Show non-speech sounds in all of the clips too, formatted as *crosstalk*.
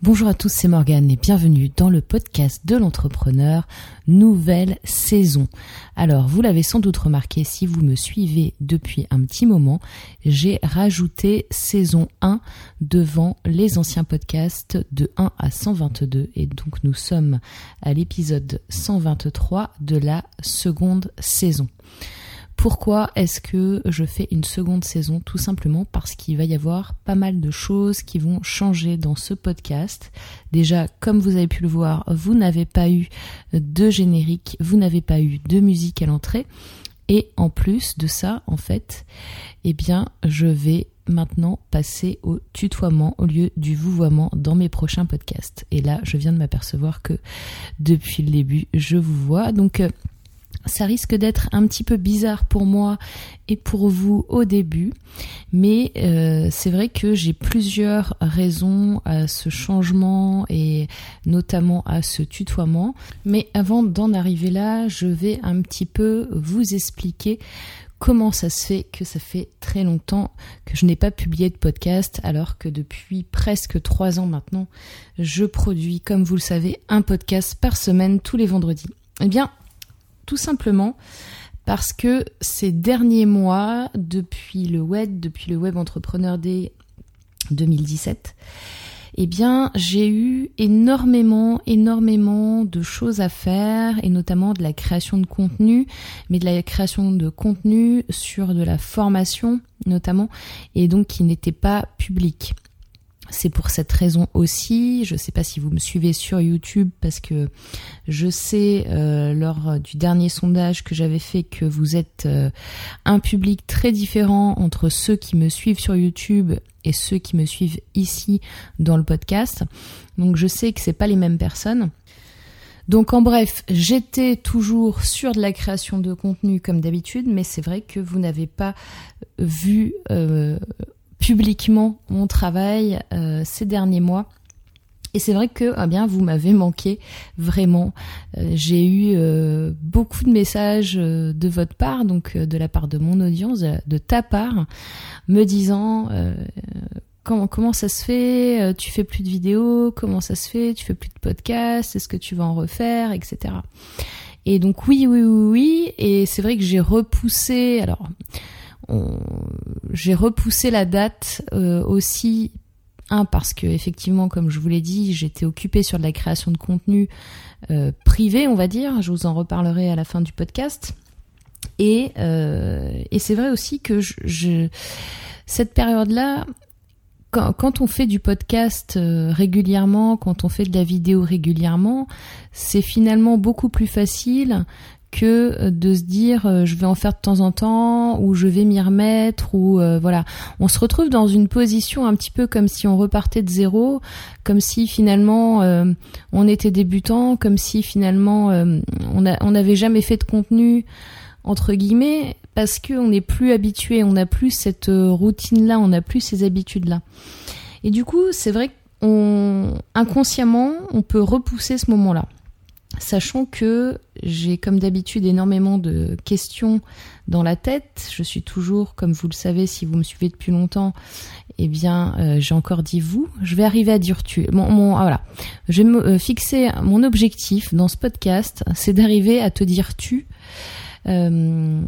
Bonjour à tous, c'est Morgane et bienvenue dans le podcast de l'entrepreneur, nouvelle saison. Alors, vous l'avez sans doute remarqué si vous me suivez depuis un petit moment, j'ai rajouté saison 1 devant les anciens podcasts de 1 à 122 et donc nous sommes à l'épisode 123 de la seconde saison. Pourquoi est-ce que je fais une seconde saison? Tout simplement parce qu'il va y avoir pas mal de choses qui vont changer dans ce podcast. Déjà, comme vous avez pu le voir, vous n'avez pas eu de générique, vous n'avez pas eu de musique à l'entrée. Et en plus de ça, en fait, eh bien, je vais maintenant passer au tutoiement au lieu du vouvoiement dans mes prochains podcasts. Et là, je viens de m'apercevoir que depuis le début, je vous vois. Donc, euh, ça risque d'être un petit peu bizarre pour moi et pour vous au début, mais euh, c'est vrai que j'ai plusieurs raisons à ce changement et notamment à ce tutoiement. Mais avant d'en arriver là, je vais un petit peu vous expliquer comment ça se fait que ça fait très longtemps que je n'ai pas publié de podcast alors que depuis presque trois ans maintenant, je produis, comme vous le savez, un podcast par semaine tous les vendredis. Eh bien, tout simplement parce que ces derniers mois, depuis le web, depuis le Web Entrepreneur Day 2017, eh bien, j'ai eu énormément, énormément de choses à faire, et notamment de la création de contenu, mais de la création de contenu sur de la formation, notamment, et donc qui n'était pas public. C'est pour cette raison aussi, je ne sais pas si vous me suivez sur YouTube parce que je sais euh, lors du dernier sondage que j'avais fait que vous êtes euh, un public très différent entre ceux qui me suivent sur YouTube et ceux qui me suivent ici dans le podcast. Donc je sais que c'est pas les mêmes personnes. Donc en bref, j'étais toujours sur de la création de contenu comme d'habitude, mais c'est vrai que vous n'avez pas vu euh, publiquement mon travail euh, ces derniers mois. Et c'est vrai que eh bien vous m'avez manqué vraiment. Euh, j'ai eu euh, beaucoup de messages de votre part, donc de la part de mon audience, de, ta part, me disant comment comment ça se fait, tu fais plus de vidéos, comment ça se fait, tu fais plus de podcasts, est-ce que tu vas en refaire, etc. Et donc oui oui oui oui. Et c'est vrai que j'ai repoussé. Alors j'ai repoussé la date euh, aussi un parce que effectivement comme je vous l'ai dit j'étais occupée sur de la création de contenu euh, privé on va dire. Je vous en reparlerai à la fin du podcast. Et, euh, et c'est vrai aussi que je, cette période là quand, quand, on fait du podcast euh, régulièrement, quand on fait de la vidéo régulièrement, c'est finalement beaucoup plus facile que euh, de se dire euh, je vais en faire de temps en temps ou je vais m'y remettre ou euh, voilà. On se retrouve dans une position un petit peu comme si on repartait de zéro comme si finalement on était débutant comme si finalement on n'avait jamais fait de contenu entre guillemets parce que on n'est plus habitué on n'a plus cette routine là on n'a plus ces habitudes là et du coup c'est vrai qu'on inconsciemment on peut repousser ce moment là sachant que j'ai comme d'habitude énormément de questions dans la tête. Je suis toujours, comme vous le savez, si vous me suivez depuis longtemps, eh bien, euh, j'ai encore dit vous. Je vais arriver à dire tu. Bon, mon, ah, voilà. Je vais me euh, fixer mon objectif dans ce podcast, c'est d'arriver à te dire tu. Euh,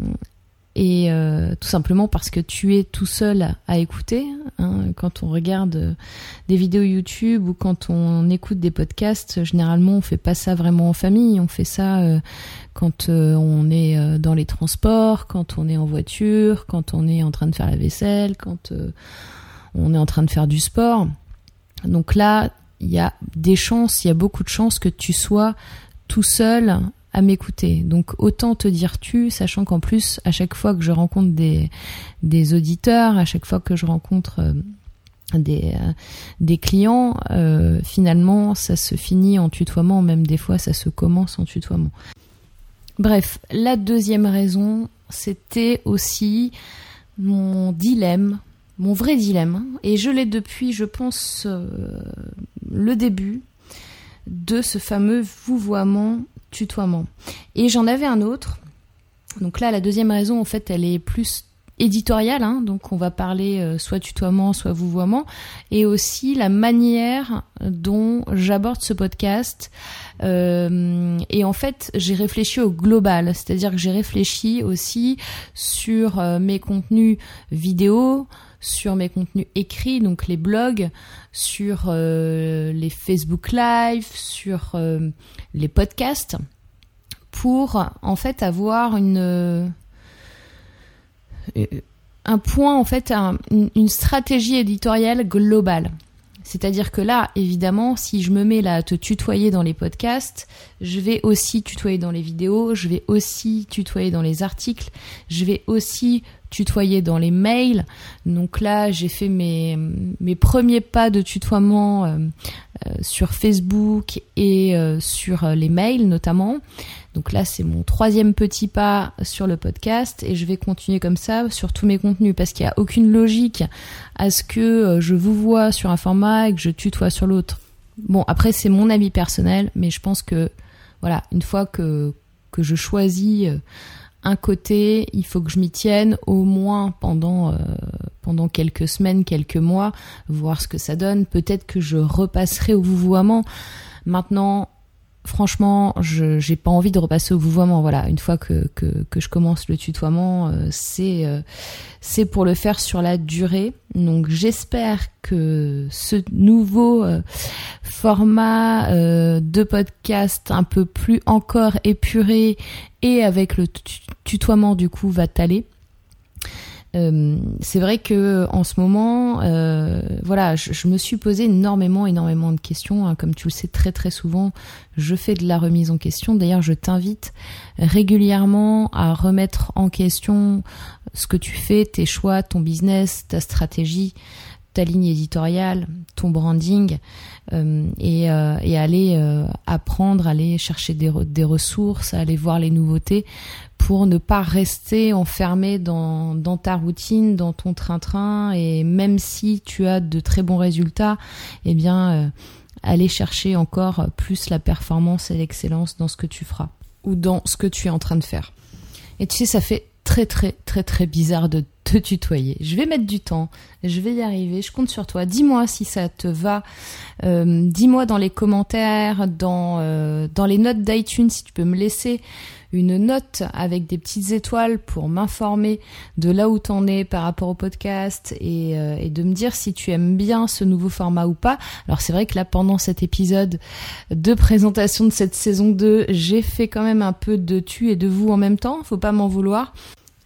et euh, tout simplement parce que tu es tout seul à écouter. Hein, quand on regarde euh, des vidéos YouTube ou quand on écoute des podcasts, généralement on fait pas ça vraiment en famille, on fait ça euh, quand on est dans les transports, quand on est en voiture, quand on est en train de faire la vaisselle, quand on est en train de faire du sport. Donc là, il y a des chances, il y a beaucoup de chances que tu sois tout seul à m'écouter. Donc autant te dire tu, sachant qu'en plus, à chaque fois que je rencontre des, auditeurs, à chaque fois que je rencontre euh, des, euh, des clients, euh, finalement, ça se finit en tutoiement, même des fois, ça se commence en tutoiement. Bref, la deuxième raison, c'était aussi mon dilemme, mon vrai dilemme, et je l'ai depuis, je pense, le début de ce fameux vouvoiement tutoiement. Et j'en avais un autre. Donc là, la deuxième raison, en fait, elle est plus éditorial, hein, donc on va parler euh, soit tutoiement, soit vouvoiement, et aussi la manière dont j'aborde ce podcast. Euh, et en fait, j'ai réfléchi au global, c'est-à-dire que j'ai réfléchi aussi sur euh, mes contenus vidéo, sur mes contenus écrits, donc les blogs, sur les Facebook Live, sur les podcasts, pour en fait avoir une un point, en fait, une, stratégie éditoriale globale. C'est-à-dire que là, évidemment, si je me mets là à te tutoyer dans les podcasts, je vais aussi tutoyer dans les vidéos, je vais aussi tutoyer dans les articles, je vais aussi tutoyer dans les mails. Donc là, j'ai fait mes, premiers pas de tutoiement euh, euh, sur Facebook et euh, sur les mails notamment. Donc là, c'est mon troisième petit pas sur le podcast et je vais continuer comme ça sur tous mes contenus parce qu'il n'y a aucune logique à ce que je vous vois sur un format et que je tutoie sur l'autre. Bon, après, c'est mon avis personnel, mais je pense que, voilà, une fois que, que je choisis un côté, il faut que je m'y tienne au moins pendant, euh, pendant quelques semaines, quelques mois, voir ce que ça donne. Peut-être que je repasserai au vouvoiement. Maintenant, franchement, je j'ai pas envie de repasser au vouvoiement. Voilà, une fois que, que, que je commence le tutoiement, euh, c'est euh, c'est pour le faire sur la durée. Donc j'espère que ce nouveau euh, format de podcast un peu plus encore épuré et avec le tutoiement du coup va t'aller. Euh, c'est vrai que en ce moment, euh, voilà, je, me suis posé énormément, énormément de questions. Hein. Comme tu le sais très très souvent, je fais de la remise en question. D'ailleurs, je t'invite régulièrement à remettre en question ce que tu fais, tes choix, ton business, ta stratégie, ta ligne éditoriale, ton branding, euh, et, euh, aller euh, apprendre, aller chercher des, des ressources, aller voir les nouveautés pour ne pas rester enfermé dans, ta routine, dans ton train-train, et même si tu as de très bons résultats, eh bien, euh, aller chercher encore plus la performance et l'excellence dans ce que tu feras ou dans ce que tu es en train de faire. Et tu sais, ça fait très très très très bizarre de te tutoyer. Je vais mettre du temps, je vais y arriver, je compte sur toi. Dis-moi si ça te va. Euh, dis-moi dans les commentaires, dans, euh, dans les notes d'iTunes, si tu peux me laisser une note avec des petites étoiles pour m'informer de là où t'en es par rapport au podcast et, euh, et, de me dire si tu aimes bien ce nouveau format ou pas. Alors c'est vrai que là pendant cet épisode de présentation de cette saison 2, j'ai fait quand même un peu de tu et de vous en même temps, faut pas m'en vouloir.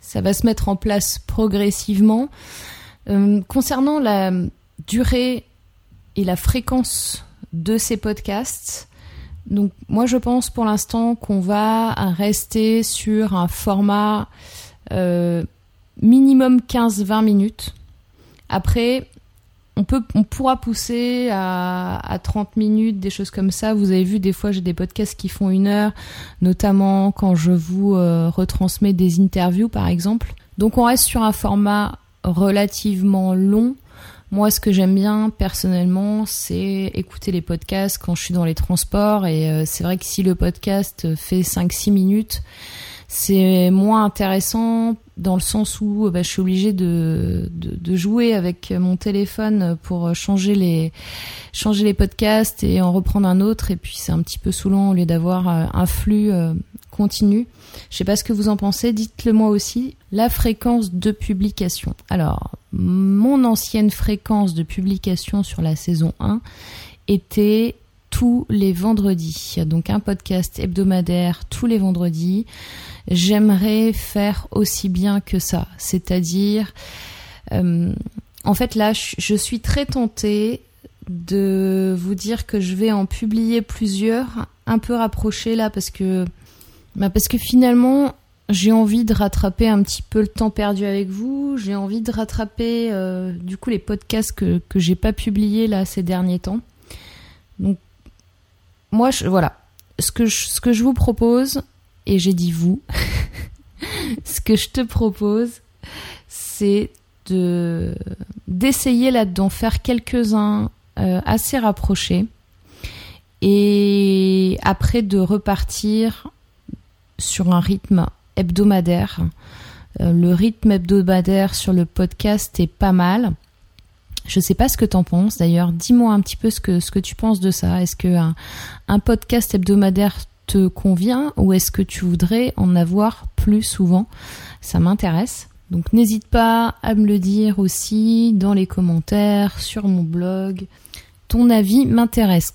Ça va se mettre en place progressivement. Euh, concernant la durée et la fréquence de ces podcasts, donc moi je pense pour l'instant qu'on va rester sur un format euh, minimum 15-20 minutes. Après, on peut, on pourra pousser à, à, 30 minutes, des choses comme ça. Vous avez vu, des fois, j'ai des podcasts qui font une heure, notamment quand je vous euh, retransmets des interviews, par exemple. Donc, on reste sur un format relativement long moi, ce que j'aime bien personnellement, c'est écouter les podcasts quand je suis dans les transports. Et euh, c'est vrai que si le podcast fait 5-6 minutes, c'est moins intéressant dans le sens où bah, je suis obligée de, de, jouer avec mon téléphone pour changer les, changer les podcasts et en reprendre un autre. Et puis c'est un petit peu saoulant au lieu d'avoir euh, un flux euh, continu. Je sais pas ce que vous en pensez, dites-le moi aussi. La fréquence de publication. Alors, mon ancienne fréquence de publication sur la saison 1 était tous les vendredis. Donc un podcast hebdomadaire tous les vendredis. J'aimerais faire aussi bien que ça. C'est-à-dire, euh, en fait là, je suis très tentée de vous dire que je vais en publier plusieurs, un peu rapprochés là, parce que, bah parce que finalement, j'ai envie de rattraper un petit peu le temps perdu avec vous. J'ai envie de rattraper euh, du coup les podcasts que que j'ai pas publiés là ces derniers temps. Donc moi je, voilà ce que je, ce que je vous propose et j'ai dit vous. *laughs* ce que je te propose c'est de d'essayer là d'en faire quelques-uns assez rapprochés et après de repartir sur un rythme hebdomadaire Euh, le rythme hebdomadaire sur le podcast est pas mal. Je sais pas ce que t'en penses. D'ailleurs, dis-moi un petit peu ce que, ce que tu penses de ça. Est-ce que un, podcast hebdomadaire te convient ou est-ce que tu voudrais en avoir plus souvent? Ça m'intéresse. Donc n'hésite pas à me le dire aussi dans les commentaires, sur mon blog. Ton avis m'intéresse.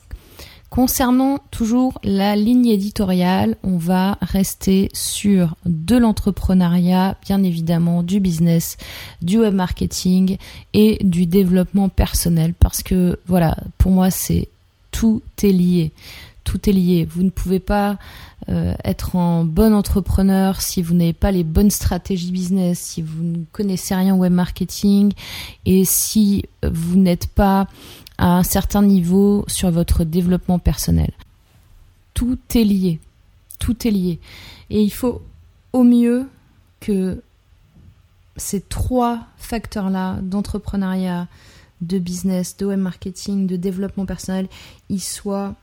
Concernant toujours la ligne éditoriale, on va rester sur de l'entrepreneuriat, bien évidemment, du business, du web marketing et du développement personnel parce que voilà, pour moi c'est tout est lié. Tout est lié. Vous ne pouvez pas euh, être un bon entrepreneur si vous n'avez pas les bonnes stratégies business, si vous ne connaissez rien au web marketing et si vous n'êtes pas à un certain niveau sur votre développement personnel. Tout est lié. Tout est lié. Et il faut au mieux que ces trois facteurs-là d'entrepreneuriat, de business, de web marketing, de développement personnel, ils soient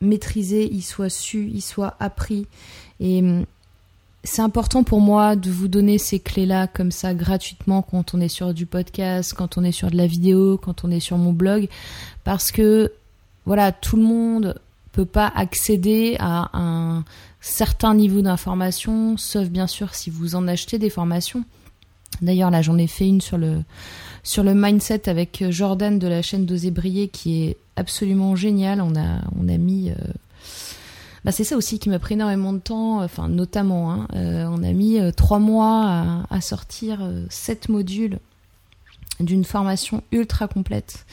maîtrisés, ils soient su, ils soient appris. Et hum, c'est important pour moi de vous donner ces clés-là comme ça gratuitement quand on est sur du podcast, quand on est sur de la vidéo, quand on est sur mon blog, parce que voilà, tout le monde peut pas accéder à un certain niveau d'information, sauf bien sûr si vous en achetez des formations. D'ailleurs, là, j'en ai fait une sur le sur le mindset avec Jordan de la chaîne d'Oser Briller qui est absolument génial. On a on a mis euh, bah, c'est ça aussi qui m'a pris énormément de temps, enfin notamment, hein. euh, on a mis euh, trois mois à, sortir euh, sept modules d'une formation ultra complète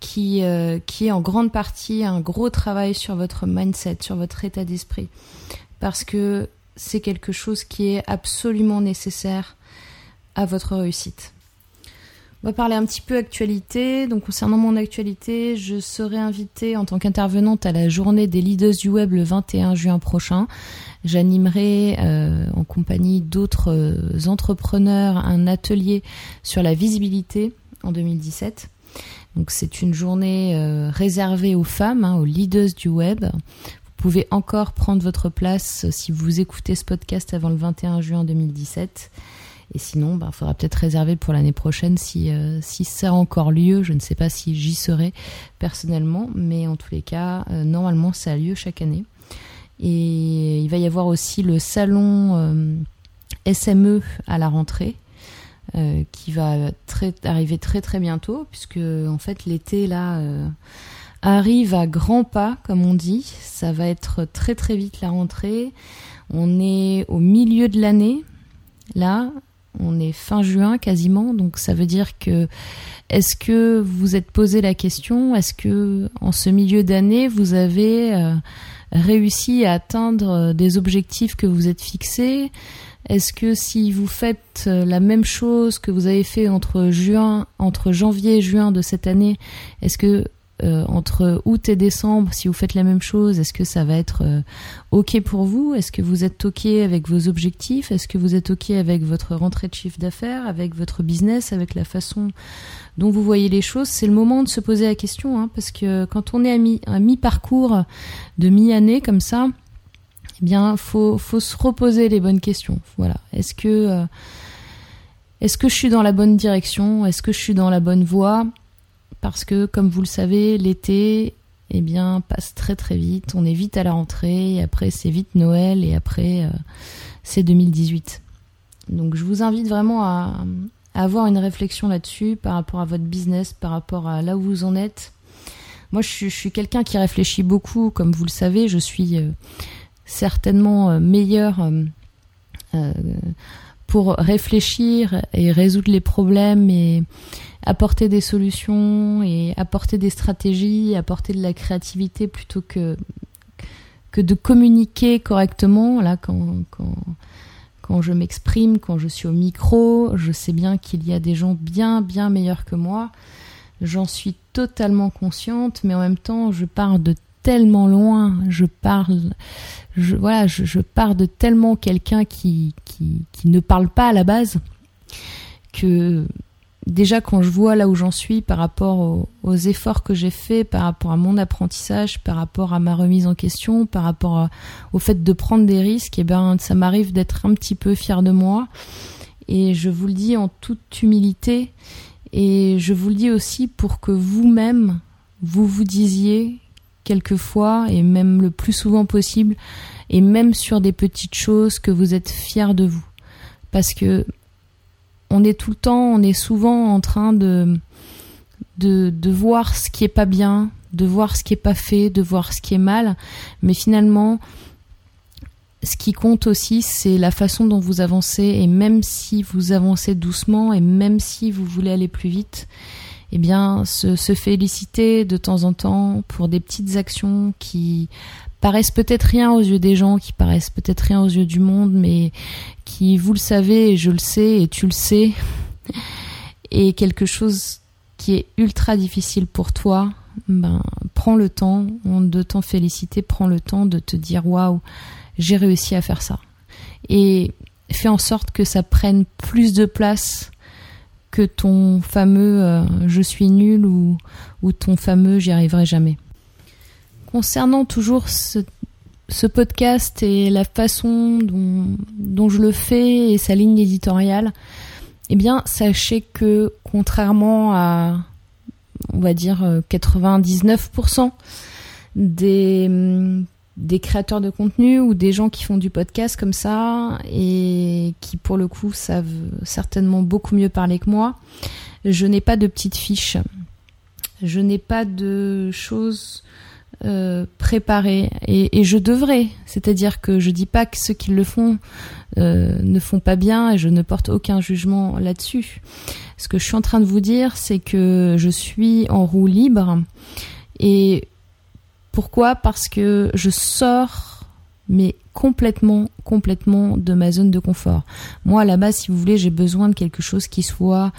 qui est en grande partie un gros travail sur votre mindset, sur votre état d'esprit, parce que c'est quelque chose qui est absolument nécessaire à votre réussite. On va parler un petit peu actualité. Donc concernant mon actualité, je serai invitée en tant qu'intervenante à la journée des leaders du web le 21 juin prochain. J'animerai euh, en compagnie d'autres euh, entrepreneurs un atelier sur la visibilité en 2017. Donc c'est une journée euh, réservée aux femmes, hein, aux leaders du web. Vous pouvez encore prendre votre place si vous écoutez ce podcast avant le 21 juin 2017. Et sinon, il bah, faudra peut-être réserver pour l'année prochaine si, euh, si ça a encore lieu. Je ne sais pas si j'y serai personnellement, mais en tous les cas, euh, normalement, ça a lieu chaque année. Et il va y avoir aussi le salon euh, SME à la rentrée. qui va très, arriver très très bientôt puisque en fait l'été là arrive à grands pas comme on dit ça va être très très vite la rentrée on est au milieu de l'année là on est fin juin quasiment, donc ça veut dire que est-ce que vous êtes posé la question, est-ce que en ce milieu d'année vous avez euh, réussi à atteindre euh, des objectifs que vous êtes fixés? Est-ce que si vous faites euh, la même chose que vous avez fait entre juin, entre janvier et juin de cette année, est-ce que euh, entre août et décembre, si vous faites la même chose, est-ce que ça va être euh, OK pour vous? Est-ce que vous êtes OK avec vos objectifs? Est-ce que vous êtes OK avec votre rentrée de chiffre d'affaires, avec votre business, avec la façon dont vous voyez les choses? C'est le moment de se poser la question, hein, parce que quand on est à, mi, mi-parcours de mi-année comme ça, eh bien, faut, faut se reposer les bonnes questions. Voilà. Est-ce que, euh, est-ce que je suis dans la bonne direction? Est-ce que je suis dans la bonne voie? Parce que, comme vous le savez, l'été, eh bien, passe très très vite. On est vite à la rentrée, et après c'est vite Noël, et après euh, c'est 2018. Donc, je vous invite vraiment à, avoir une réflexion là-dessus par rapport à votre business, par rapport à là où vous en êtes. Moi, je suis, quelqu'un qui réfléchit beaucoup, comme vous le savez. Je suis euh, certainement euh, meilleur pour réfléchir et résoudre les problèmes et apporter des solutions et apporter des stratégies, apporter de la créativité plutôt que que de communiquer correctement. Là, quand, quand, quand je m'exprime, quand je suis au micro, je sais bien qu'il y a des gens bien, bien meilleurs que moi. J'en suis totalement consciente, mais en même temps, je pars de tellement loin. Je parle, je, voilà, je, de tellement quelqu'un qui, qui, qui ne parle pas à la base que déjà quand je vois là où j'en suis par rapport aux, efforts que j'ai faits, par rapport à mon apprentissage, par rapport à ma remise en question, par rapport au fait de prendre des risques, et eh ben ça m'arrive d'être un petit peu fier de moi. Et je vous le dis en toute humilité, et je vous le dis aussi pour que vous-même vous vous disiez quelquefois et même le plus souvent possible, et même sur des petites choses que vous êtes fier de vous, parce que on est tout le temps, on est souvent en train de, de, voir ce qui est pas bien, de voir ce qui est pas fait, de voir ce qui est mal. Mais finalement, ce qui compte aussi, c'est la façon dont vous avancez. Et même si vous avancez doucement et même si vous voulez aller plus vite, eh bien, se, se féliciter de temps en temps pour des petites actions qui paraissent peut-être rien aux yeux des gens, qui paraissent peut-être rien aux yeux du monde, mais qui, vous le savez, et je le sais, et tu le sais, *laughs* est quelque chose qui est ultra difficile pour toi, ben, prends le temps de t'en féliciter, prends le temps de te dire waouh, j'ai réussi à faire ça. Et fais en sorte que ça prenne plus de place que ton fameux euh, je suis nul ou, ou ton fameux j'y arriverai jamais. Concernant toujours ce, podcast et la façon dont, je le fais et sa ligne éditoriale, eh bien, sachez que contrairement à, on va dire, 99% des, des créateurs de contenu ou des gens qui font du podcast comme ça et qui, pour le coup, savent certainement beaucoup mieux parler que moi, je n'ai pas de petites fiches. Je n'ai pas de choses euh, préparé et, je devrais. C'est-à-dire que je dis pas que ceux qui le font euh, ne font pas bien et je ne porte aucun jugement là-dessus. Ce que je suis en train de vous dire, c'est que je suis en roue libre et pourquoi Parce que je sors mais complètement, complètement de ma zone de confort. Moi, là-bas, si vous voulez, j'ai besoin de quelque chose qui soit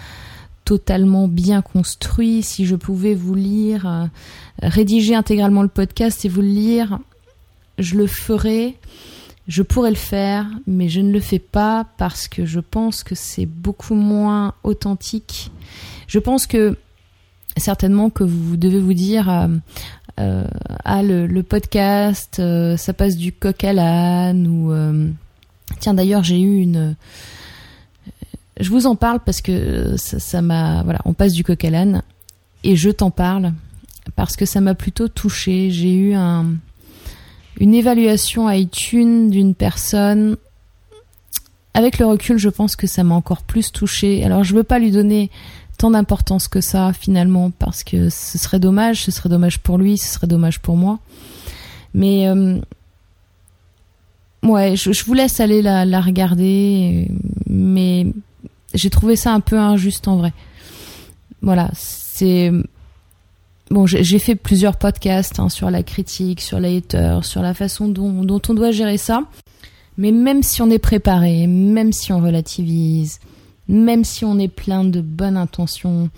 totalement bien construit. Si je pouvais vous lire, euh, rédiger intégralement le podcast et vous le lire, je le ferais. Je pourrais le faire, mais je ne le fais pas parce que je pense que c'est beaucoup moins authentique. Je pense que certainement que vous devez vous dire euh, euh, ah le, podcast ça passe du coq à l'âne ou tiens d'ailleurs j'ai eu une je vous en parle parce que ça m'a voilà, on passe du coq à l'âne et je t'en parle parce que ça m'a plutôt touché. J'ai eu un une évaluation à iTunes d'une personne. Avec le recul, je pense que ça m'a encore plus touché. Alors, je veux pas lui donner tant d'importance que ça finalement parce que ce serait dommage, ce serait dommage pour lui, ce serait dommage pour moi. Mais euh, ouais, je, vous laisse aller la, la regarder, mais j'ai trouvé ça un peu injuste en vrai. Voilà, c'est bon. J'ai fait plusieurs podcasts hein, sur la critique, sur les haters, sur la façon dont on doit gérer ça. Mais même si on est préparé, même si on relativise, même si on est plein de bonnes intentions,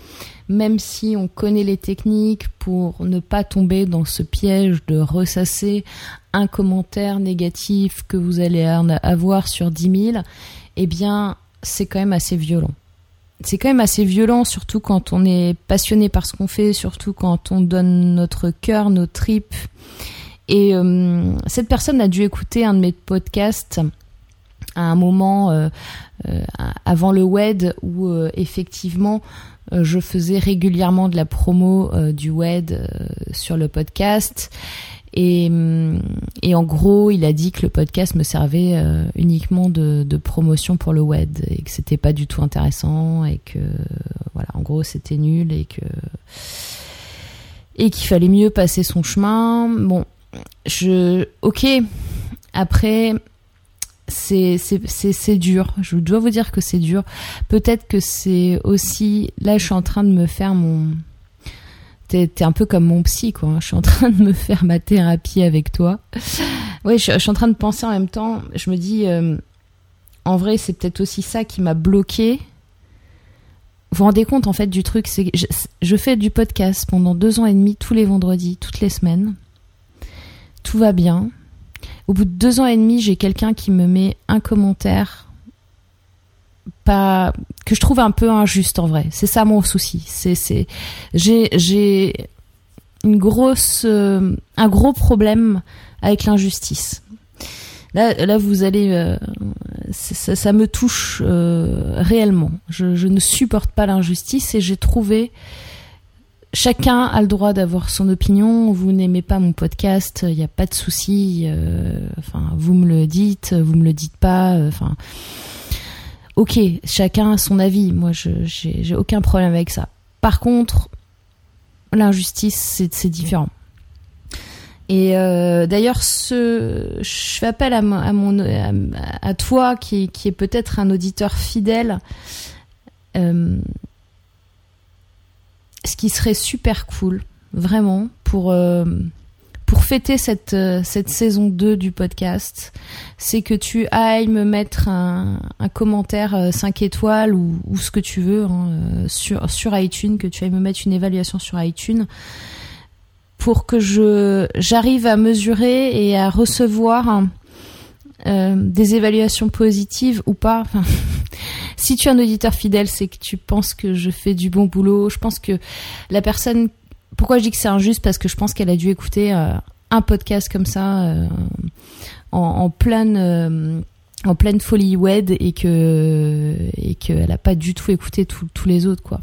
même si on connaît les techniques pour ne pas tomber dans ce piège de ressasser un commentaire négatif que vous allez avoir sur 10 000, eh bien, c'est quand même assez violent. C'est quand même assez violent, surtout quand on est passionné par ce qu'on fait, surtout quand on donne notre cœur, nos tripes. Et euh, cette personne a dû écouter un de mes podcasts à un moment euh, euh, avant le WED où effectivement je faisais régulièrement de la promo du WED sur le podcast et, mm, et, en gros, il a dit que le podcast me servait euh, uniquement de, de, promotion pour le web et que c'était pas du tout intéressant et que voilà, en gros, c'était nul et que et qu'il fallait mieux passer son chemin. Bon, je ok. Après, c'est c'est dur. Je dois vous dire que c'est dur. Peut-être que c'est aussi là, je suis en train de me faire mon t'es un peu comme mon psy, quoi. Je suis en train de me faire ma thérapie avec toi. Oui, je, suis en train de penser en même temps. Je me dis, euh, en vrai, c'est peut-être aussi ça qui m'a bloqué. Vous vous rendez compte en fait du truc, c'est je, je fais du podcast pendant deux ans et demi tous les vendredis, toutes les semaines. Tout va bien. Au bout de deux ans et demi, j'ai quelqu'un qui me met un commentaire que je trouve un peu injuste en vrai. C'est ça mon souci. J'ai euh, un gros problème avec l'injustice. Là, vous allez, euh, ça, me touche euh, réellement. Je, ne supporte pas l'injustice et j'ai trouvé. Chacun a le droit d'avoir son opinion. Vous n'aimez pas mon podcast, il n'y a pas de souci. enfin, vous me le dites, vous me le dites pas. Enfin, ok, chacun a son avis. Moi, je j'ai aucun problème avec ça. Par contre, l'injustice, c'est différent. Et euh, d'ailleurs, ce, je fais appel à, toi qui, qui est peut-être un auditeur fidèle. Euh, ce qui serait super cool, vraiment, pour euh, pour fêter cette, euh, cette saison 2 du podcast, c'est que tu ailles me mettre un, un commentaire 5 euh, étoiles ou, ce que tu veux hein, sur, sur iTunes, que tu ailles me mettre une évaluation sur iTunes pour que je j'arrive à mesurer et à recevoir euh, des évaluations positives ou pas. *laughs* Si tu es un auditeur fidèle, c'est que tu penses que je fais du bon boulot. Je pense que la personne pourquoi je dis que c'est injuste? Parce que je pense qu'elle a dû écouter euh, un podcast comme ça euh, en, pleine en pleine folie wed et que et qu'elle a pas du tout écouté tous les autres quoi.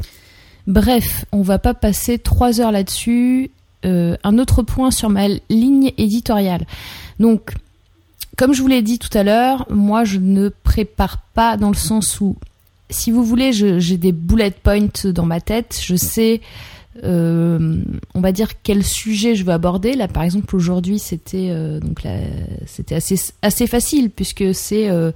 Bref, on va pas passer trois heures là-dessus. un autre point sur ma ligne éditoriale. Donc, comme je vous l'ai dit tout à l'heure, moi je ne prépare pas dans le sens où, si vous voulez, j'ai des bullet points dans ma tête. Je sais euh, on va dire quel sujet je veux aborder. Là, par exemple, aujourd'hui, c'était euh, donc c'était assez facile puisque c'est euh,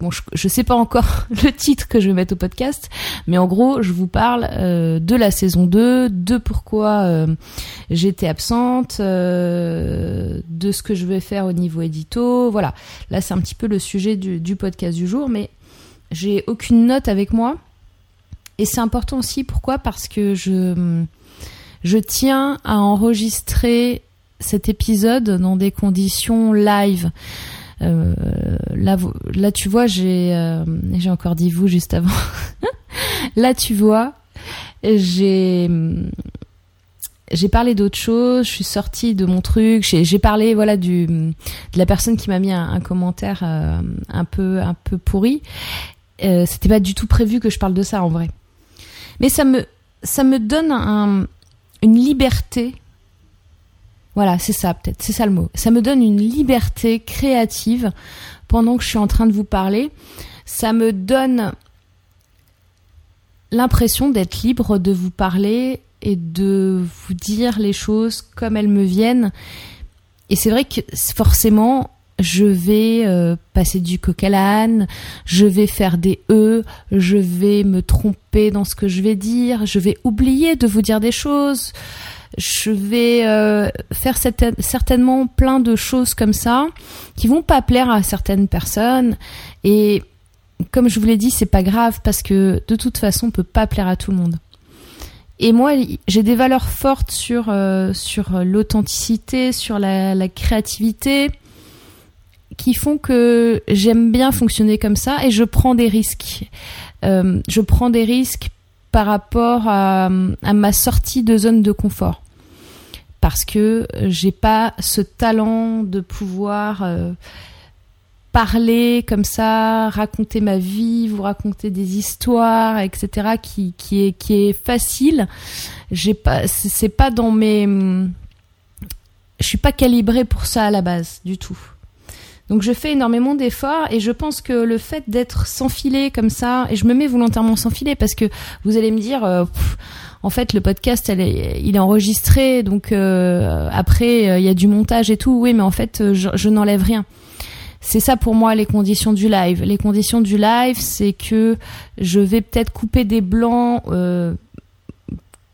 bon, je, je sais pas encore *laughs* le titre que je vais mettre au podcast, mais en gros, je vous parle de la saison 2, de pourquoi j'étais absente, de ce que je vais faire au niveau édito. Voilà, là, c'est un petit peu le sujet du, du podcast du jour, mais j'ai aucune note avec moi. Et c'est important aussi, pourquoi? Parce que je, je tiens à enregistrer cet épisode dans des conditions live. Euh, là, là, tu vois, j'ai, euh, j'ai encore dit vous juste avant. *laughs* là, tu vois, j'ai, j'ai parlé d'autre chose. Je suis sortie de mon truc. J'ai, parlé, voilà, de la personne qui m'a mis un, commentaire euh, un peu, un peu pourri. C'était pas du tout prévu que je parle de ça en vrai. Mais ça me, ça me donne un, une liberté. Voilà, c'est ça peut-être, c'est ça le mot. Ça me donne une liberté créative pendant que je suis en train de vous parler. Ça me donne l'impression d'être libre de vous parler et de vous dire les choses comme elles me viennent. Et c'est vrai que forcément, je vais euh, passer du coq à l'âne, je vais faire des E, je vais me tromper dans ce que je vais dire, je vais oublier de vous dire des choses, je vais euh, faire certainement plein de choses comme ça qui vont pas plaire à certaines personnes et comme je vous l'ai dit, c'est pas grave parce que de toute façon, on peut pas plaire à tout le monde. Et moi, j'ai des valeurs fortes sur euh, l'authenticité, sur la créativité, qui font que j'aime bien fonctionner comme ça et je prends des risques. Euh, je prends des risques par rapport à, ma sortie de zone de confort parce que j'ai pas ce talent de pouvoir euh, parler comme ça, raconter ma vie, vous raconter des histoires, etc. qui, est facile. J'ai pas, c'est pas dans mes, je suis pas calibrée pour ça à la base du tout. Donc je fais énormément d'efforts et je pense que le fait d'être sans filet comme ça, et je me mets volontairement sans filet parce que vous allez me dire, euh, en fait le podcast est, il est enregistré, donc euh, après euh, il y a du montage et tout. Oui, mais en fait je, je n'enlève rien. C'est ça pour moi les conditions du live. Les conditions du live, c'est que je vais peut-être couper des blancs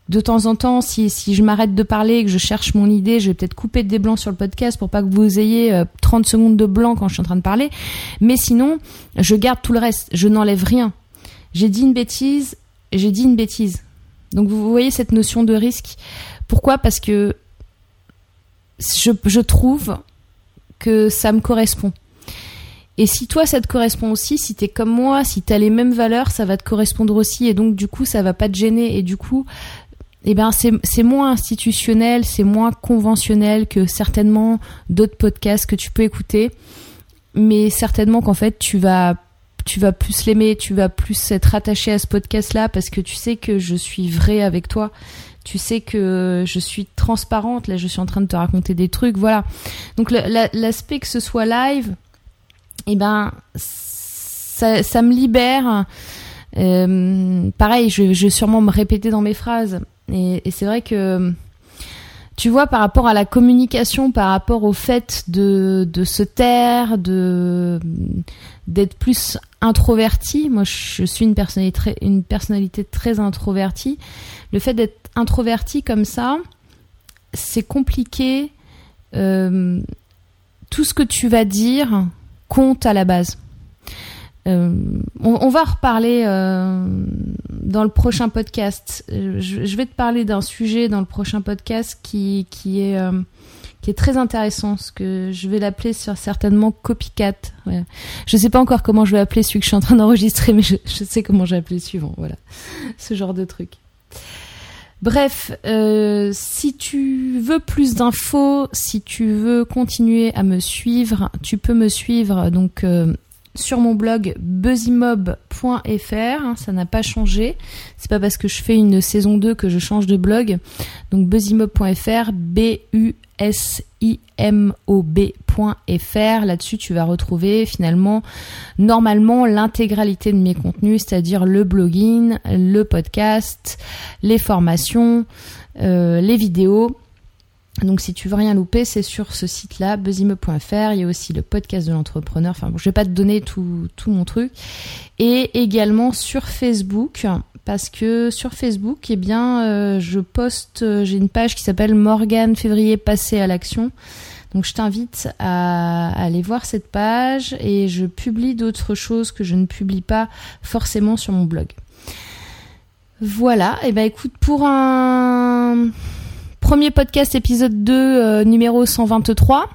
de temps en temps, si, je m'arrête de parler et que je cherche mon idée, je vais peut-être couper des blancs sur le podcast pour pas que vous ayez 30 euh, secondes de blanc quand je suis en train de parler. Mais sinon, je garde tout le reste. Je n'enlève rien. J'ai dit une bêtise, j'ai dit une bêtise. Donc vous voyez cette notion de risque. Pourquoi? Parce que je, je trouve que ça me correspond. Et si toi ça te correspond aussi, si t'es comme moi, si t'as les mêmes valeurs, ça va te correspondre aussi et donc du coup ça va pas te gêner et du coup eh ben c'est moins institutionnel, c'est moins conventionnel que certainement d'autres podcasts que tu peux écouter, mais certainement qu'en fait tu vas tu vas plus l'aimer, tu vas plus être attaché à ce podcast là parce que tu sais que je suis vrai avec toi. Tu sais que je suis transparente, là je suis en train de te raconter des trucs, voilà. Donc l'aspect que ce soit live, eh ben ça, ça me libère. Euh, pareil, je, je vais sûrement me répéter dans mes phrases. Et, c'est vrai que, tu vois, par rapport à la communication, par rapport au fait de, se taire, d'être plus introverti, moi je suis une personnalité très, une personnalité très introvertie. Le fait d'être introverti comme ça, c'est compliqué. Euh, tout ce que tu vas dire, compte à la base. Euh, on, va reparler euh, dans le prochain podcast. Euh, je, vais te parler d'un sujet dans le prochain podcast qui, qui est qui est très intéressant, ce que je vais l'appeler certainement copycat. Je sais pas encore comment je vais appeler celui que je suis en train d'enregistrer, mais je, sais comment j'ai appelé le suivant. Voilà, ce genre de truc. Bref, si tu veux plus d'infos, si tu veux continuer à me suivre, tu peux me suivre donc sur mon blog buzzimob.fr, hein, ça n'a pas changé. C'est pas parce que je fais une saison 2 que je change de blog. Donc buzzimob.fr, B U S I M O B.fr. Là-dessus, tu vas retrouver finalement normalement l'intégralité de mes contenus, c'est-à-dire le blogging, le podcast, les formations, euh, les vidéos donc si tu veux rien louper, c'est sur ce site-là, buzzime.fr. Il y a aussi le podcast de l'entrepreneur. Enfin bon, je vais pas te donner tout, tout mon truc. Et également sur Facebook, parce que sur Facebook, eh bien, euh, je poste, euh, j'ai une page qui s'appelle Morgane Février passé à l'action. Donc je t'invite à, aller voir cette page et je publie d'autres choses que je ne publie pas forcément sur mon blog. Voilà, et eh ben écoute, pour un Premier podcast épisode 2 euh, numéro 123.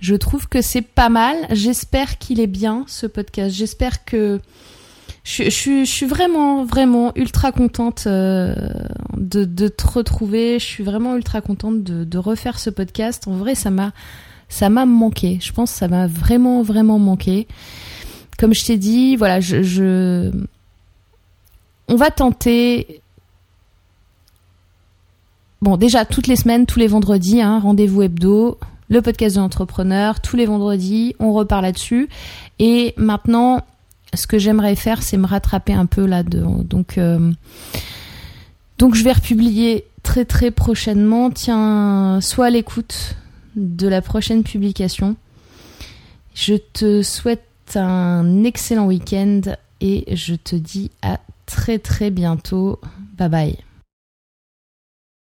Je trouve que c'est pas mal. J'espère qu'il est bien ce podcast. J'espère que je, suis vraiment, vraiment ultra contente euh, de, te retrouver. Je suis vraiment ultra contente de, refaire ce podcast. En vrai, ça m'a, ça m'a manqué. Je pense que ça m'a vraiment, vraiment manqué. Comme je t'ai dit, voilà, je, on va tenter Bon, déjà, toutes les semaines, tous les vendredis, hein, rendez-vous hebdo, le podcast de l'entrepreneur, tous les vendredis, on repart là-dessus. Et maintenant, ce que j'aimerais faire, c'est me rattraper un peu là-dedans. Donc, euh, donc, je vais republier très très prochainement. Tiens, sois à l'écoute de la prochaine publication. Je te souhaite un excellent week-end et je te dis à très très bientôt. Bye bye.